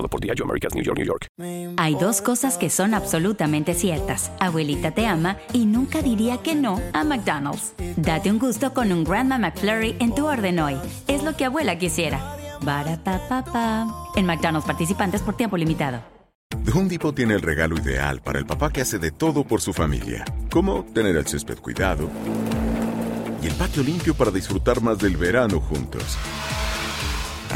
Importado por Diageo Americas, New York, New York. Hay dos cosas que son absolutamente ciertas. Abuelita te ama y nunca diría que no a McDonald's. Date un gusto con un Grandma McFlurry en tu orden hoy. Es lo que abuela quisiera. Barata En McDonald's participantes por tiempo limitado. The Home Depot tiene el regalo ideal para el papá que hace de todo por su familia. Como tener el césped cuidado y el patio limpio para disfrutar más del verano juntos.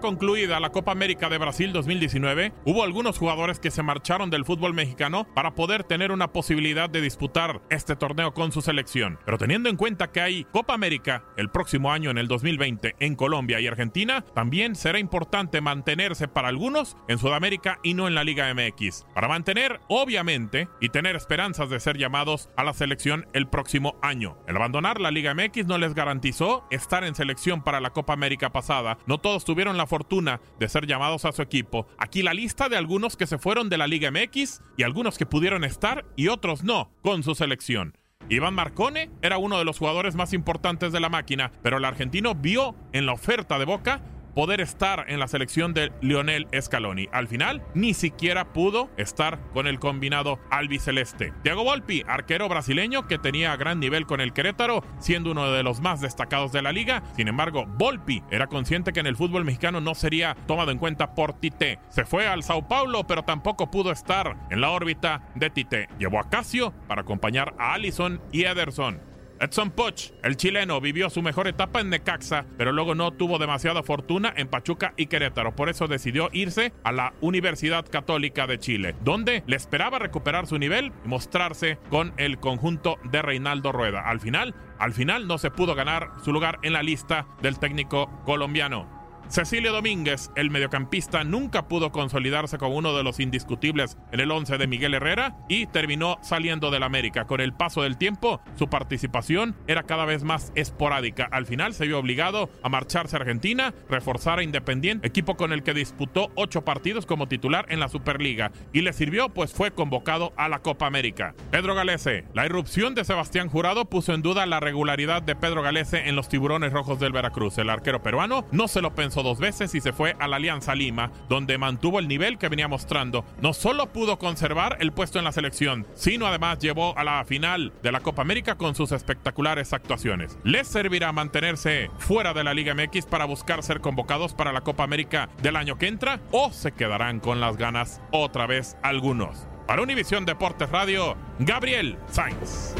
Concluida la Copa América de Brasil 2019, hubo algunos jugadores que se marcharon del fútbol mexicano para poder tener una posibilidad de disputar este torneo con su selección. Pero teniendo en cuenta que hay Copa América el próximo año en el 2020 en Colombia y Argentina, también será importante mantenerse para algunos en Sudamérica y no en la Liga MX. Para mantener, obviamente, y tener esperanzas de ser llamados a la selección el próximo año. El abandonar la Liga MX no les garantizó estar en selección para la Copa América pasada. No todos tuvieron la fortuna de ser llamados a su equipo. Aquí la lista de algunos que se fueron de la Liga MX y algunos que pudieron estar y otros no con su selección. Iván Marcone era uno de los jugadores más importantes de la máquina, pero el argentino vio en la oferta de Boca poder estar en la selección de Lionel Scaloni. Al final, ni siquiera pudo estar con el combinado albiceleste. Thiago Volpi, arquero brasileño que tenía gran nivel con el Querétaro, siendo uno de los más destacados de la liga. Sin embargo, Volpi era consciente que en el fútbol mexicano no sería tomado en cuenta por Tite. Se fue al Sao Paulo, pero tampoco pudo estar en la órbita de Tite. Llevó a Casio para acompañar a Allison y Ederson. Edson Poch, el chileno, vivió su mejor etapa en Necaxa, pero luego no tuvo demasiada fortuna en Pachuca y Querétaro. Por eso decidió irse a la Universidad Católica de Chile, donde le esperaba recuperar su nivel y mostrarse con el conjunto de Reinaldo Rueda. Al final, al final no se pudo ganar su lugar en la lista del técnico colombiano. Cecilio Domínguez, el mediocampista, nunca pudo consolidarse como uno de los indiscutibles en el 11 de Miguel Herrera y terminó saliendo del América. Con el paso del tiempo, su participación era cada vez más esporádica. Al final se vio obligado a marcharse a Argentina, reforzar a Independiente, equipo con el que disputó ocho partidos como titular en la Superliga y le sirvió pues fue convocado a la Copa América. Pedro Galese, la irrupción de Sebastián Jurado puso en duda la regularidad de Pedro Galese en los tiburones rojos del Veracruz. El arquero peruano no se lo pensó dos veces y se fue a la Alianza Lima, donde mantuvo el nivel que venía mostrando. No solo pudo conservar el puesto en la selección, sino además llevó a la final de la Copa América con sus espectaculares actuaciones. Les servirá mantenerse fuera de la Liga MX para buscar ser convocados para la Copa América del año que entra o se quedarán con las ganas otra vez algunos. Para Univisión Deportes Radio, Gabriel Sainz.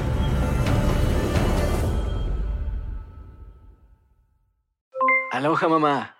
Aloha mamá.